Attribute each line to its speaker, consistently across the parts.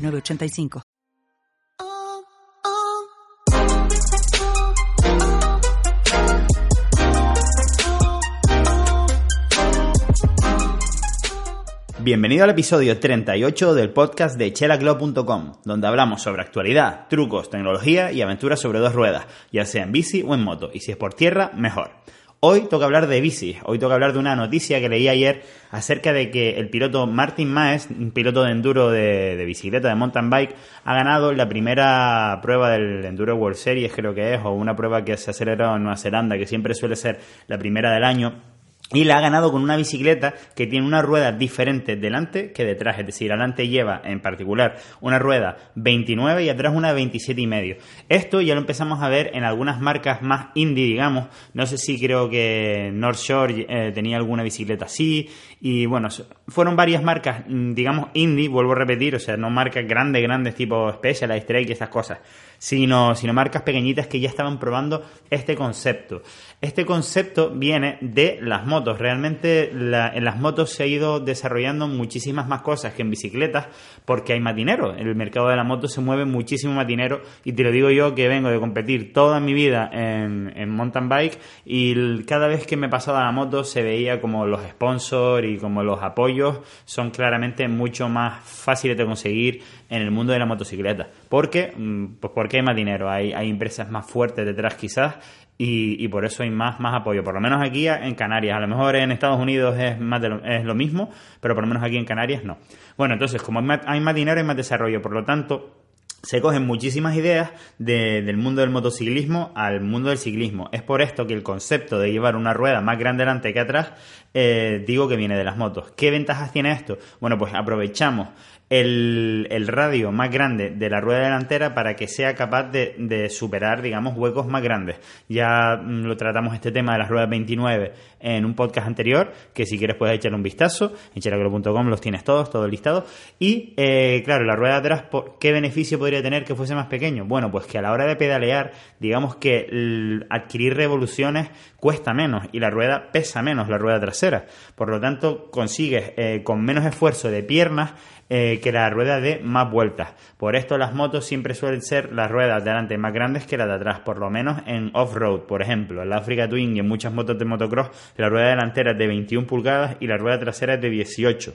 Speaker 1: 985.
Speaker 2: Bienvenido al episodio 38 del podcast de chelaglow.com, donde hablamos sobre actualidad, trucos, tecnología y aventuras sobre dos ruedas, ya sea en bici o en moto, y si es por tierra, mejor. Hoy toca hablar de bici, hoy toca hablar de una noticia que leí ayer acerca de que el piloto Martin Maes, un piloto de enduro de, bicicleta, de mountain bike, ha ganado la primera prueba del Enduro World Series, creo que es, o una prueba que se ha celebrado en Nueva Zelanda, que siempre suele ser la primera del año y la ha ganado con una bicicleta que tiene una rueda diferente delante que detrás. Es decir, adelante lleva en particular una rueda 29 y atrás una 27 y medio. Esto ya lo empezamos a ver en algunas marcas más indie, digamos. No sé si creo que North Shore eh, tenía alguna bicicleta así. Y bueno, fueron varias marcas, mm, digamos, indie, vuelvo a repetir, o sea, no marcas grandes, grandes tipo Specialized Trek y esas cosas sino, sino marcas pequeñitas que ya estaban probando este concepto. Este concepto viene de las motos. Realmente en las motos se ha ido desarrollando muchísimas más cosas que en bicicletas porque hay más dinero. En el mercado de la moto se mueve muchísimo más dinero y te lo digo yo que vengo de competir toda mi vida en, en mountain bike y cada vez que me pasaba la moto se veía como los sponsors y como los apoyos son claramente mucho más fáciles de conseguir en el mundo de la motocicleta. Porque, mm, pues porque hay más dinero, hay, hay empresas más fuertes detrás quizás y, por eso hay más, más apoyo, por lo menos aquí en Canarias. A lo mejor en Estados Unidos es, más lo, es lo mismo, pero por lo menos aquí en Canarias no. Bueno, entonces, como hay más, hay más dinero, hay más desarrollo, por lo tanto, se cogen muchísimas ideas del mundo del motociclismo al mundo del ciclismo. Es por esto que el concepto de llevar una rueda más grande delante que atrás, eh, digo que viene de las motos. ¿Qué ventajas tiene esto? Bueno, pues aprovechamos el, radio más grande de la rueda delantera para que sea capaz de, superar, digamos, huecos más grandes. Ya mm, lo tratamos este tema de las ruedas 29 en un podcast anterior, que si quieres puedes echarle un vistazo, en cheracolo.com los tienes todos, todo listado. Y, eh, claro, la rueda de atrás, ¿qué beneficio podría tener que fuese más pequeño? Bueno, pues que a la hora de pedalear, digamos que adquirir revoluciones cuesta menos y la rueda pesa menos, la rueda trasera. Por lo tanto, consigues eh, con menos esfuerzo de piernas eh, que la rueda de más vueltas. Por esto las motos siempre suelen ser las ruedas de adelante más grandes que las de atrás, por lo menos en off-road, por ejemplo. En la Africa Twin y en muchas motos de motocross, la rueda delantera es de 21 pulgadas y la rueda trasera es de 18.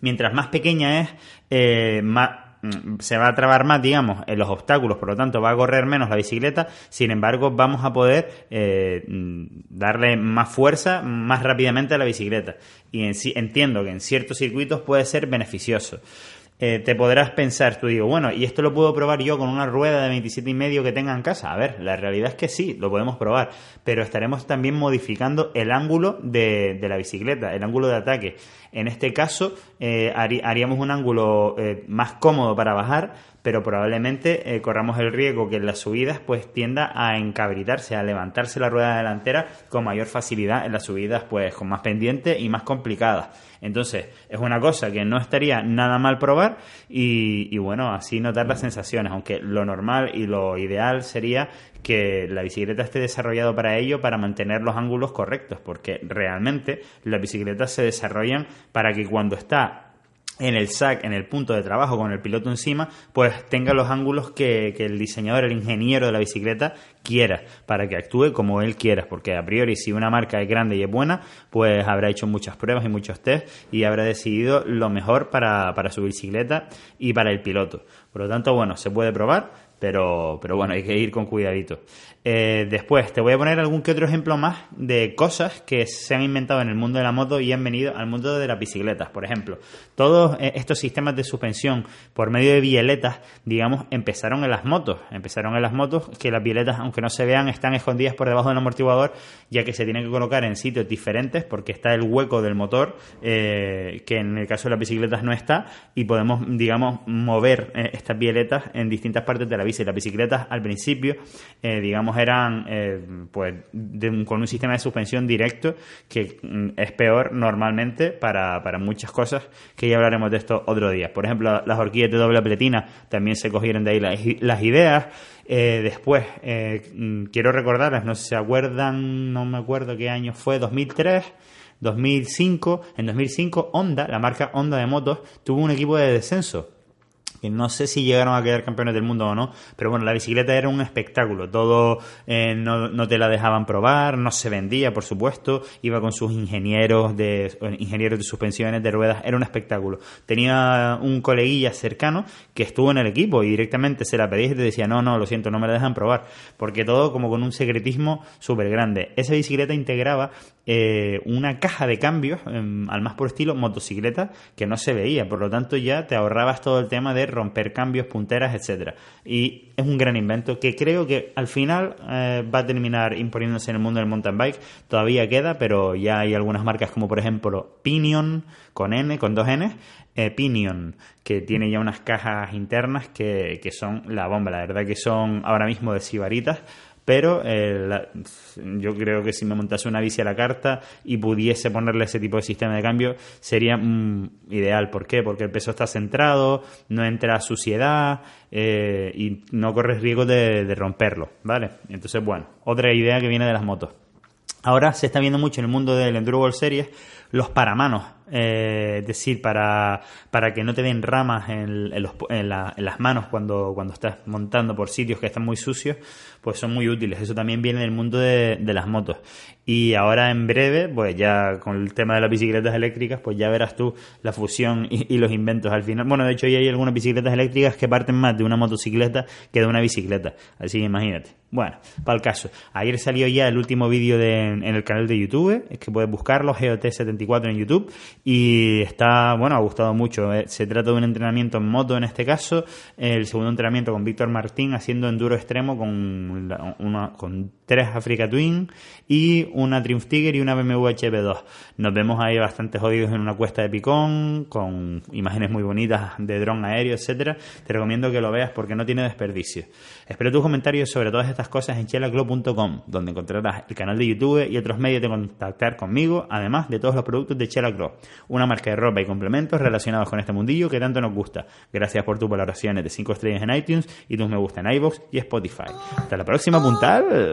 Speaker 2: Mientras más pequeña es, eh, más, se va a trabar más, digamos, en los obstáculos, por lo tanto va a correr menos la bicicleta, sin embargo vamos a poder eh, mm, darle más fuerza más rápidamente a la bicicleta. Y entiendo que en ciertos circuitos puede ser beneficioso. Eh, te podrás pensar, tú digo, bueno, ¿y esto lo puedo probar yo con una rueda de 27 y medio que tenga en casa? A ver, la realidad es que sí, lo podemos probar, pero estaremos también modificando el ángulo de, la bicicleta, el ángulo de ataque. En este caso, eh, haríamos un ángulo eh, más cómodo para bajar, pero probablemente corramos el riesgo que en las subidas pues tienda a encabritarse, a levantarse la rueda delantera con mayor facilidad en las subidas pues con más pendiente y más complicadas. Entonces, es una cosa que no estaría nada mal probar y, bueno, así notar las sensaciones, aunque lo normal y lo ideal sería que la bicicleta esté desarrollado para ello, para mantener los ángulos correctos, porque realmente las bicicletas se desarrollan para que cuando está en el SAC, en el punto de trabajo con el piloto encima, pues tenga los ángulos que, el diseñador, el ingeniero de la bicicleta quiera, para que actúe como él quiera, porque a priori si una marca es grande y es buena, pues habrá hecho muchas pruebas y muchos test y habrá decidido lo mejor para, para su bicicleta y para el piloto. Por lo tanto, bueno, se puede probar, pero, pero bueno, hay que ir con cuidadito. Eh, después, te voy a poner algún que otro ejemplo más de cosas que se han inventado en el mundo de la moto y han venido al mundo de las bicicletas. Por ejemplo, todos eh, estos sistemas de suspensión por medio de bieletas, digamos, empezaron en las motos. Empezaron en las motos que las bieletas, aunque no se vean, están escondidas por debajo del amortiguador, ya que se tienen que colocar en sitios diferentes porque está el hueco del motor, eh, que en el caso de las bicicletas no está, y podemos, digamos, mover estas bieletas en distintas partes de la bici. Las bicicletas al principio, digamos, eran eh, pues con un sistema de suspensión directo que mm, es peor normalmente para, muchas cosas que ya hablaremos de esto otro día. Por ejemplo, las horquillas de doble pletina también se cogieron de ahí las, ideas. Eh, después, eh, mm, quiero recordarles, no sé si se acuerdan, no me acuerdo qué año fue, 2003. 2005, en 2005 Honda, la marca Honda de motos, tuvo un equipo de descenso que no sé si llegaron a quedar campeones del mundo o no, pero bueno, la bicicleta era un espectáculo, todo eh, no, te la dejaban probar, no se vendía, por supuesto, iba con sus ingenieros de ingenieros de suspensiones de ruedas, era un espectáculo. Tenía un coleguilla cercano que estuvo en el equipo y directamente se la pedía y te decía, no, no, lo siento, no me la dejan probar, porque todo como con un secretismo súper grande. Esa bicicleta integraba eh, una caja de cambios, em, al más por estilo motocicleta, que no se veía, por lo tanto ya te ahorrabas todo el tema de romper cambios, punteras, etcétera. Y es un gran invento que creo que al final eh, va a terminar imponiéndose en el mundo del mountain bike. Todavía queda, pero ya hay algunas marcas como por ejemplo Pinion con N, con dos N, eh, Pinion, que tiene ya unas cajas internas que, que son la bomba. La verdad que son ahora mismo de sibaritas pero eh, yo creo que si me montase una bici a la carta y pudiese ponerle ese tipo de sistema de cambio sería mm, ideal. ¿Por qué? Porque el peso está centrado, no entra suciedad eh, y no corres riesgo de, romperlo, ¿vale? Entonces, bueno, otra idea que viene de las motos. Ahora se está viendo mucho en el mundo del Enduro World Series los paramanos, eh, es decir, para, para que no te den ramas en, en, las manos cuando, cuando estás montando por sitios que están muy sucios, pues son muy útiles. Eso también viene del mundo de, las motos. Y ahora en breve, pues ya con el tema de las bicicletas eléctricas, pues ya verás tú la fusión y, los inventos al final. Bueno, de hecho ya hay algunas bicicletas eléctricas que parten más de una motocicleta que de una bicicleta. Así que imagínate. Bueno, para el caso. Ayer salió ya el último vídeo en el canal de YouTube, es que puedes buscarlo, GOT74 en YouTube, y está, bueno, ha gustado mucho. Eh, se trata de un entrenamiento en moto en este caso, el segundo entrenamiento con Víctor Martín haciendo enduro extremo con una, con tres Africa Twin y una Triumph Tiger y una BMW HB2. Nos vemos ahí bastante jodidos en una cuesta de picón, con imágenes muy bonitas de dron aéreo, etcétera. Te recomiendo que lo veas porque no tiene desperdicio. Espero tus comentarios sobre todas estas cosas en chelaclo.com, donde encontrarás el canal de YouTube y otros medios de contactar conmigo, además de todos los productos de Chelaclo, una marca de ropa y complementos relacionados con este mundillo que tanto nos gusta. Gracias por tus valoraciones de 5 estrellas en iTunes y tus me gusta en iVoox y Spotify. Hasta la próxima, puntal.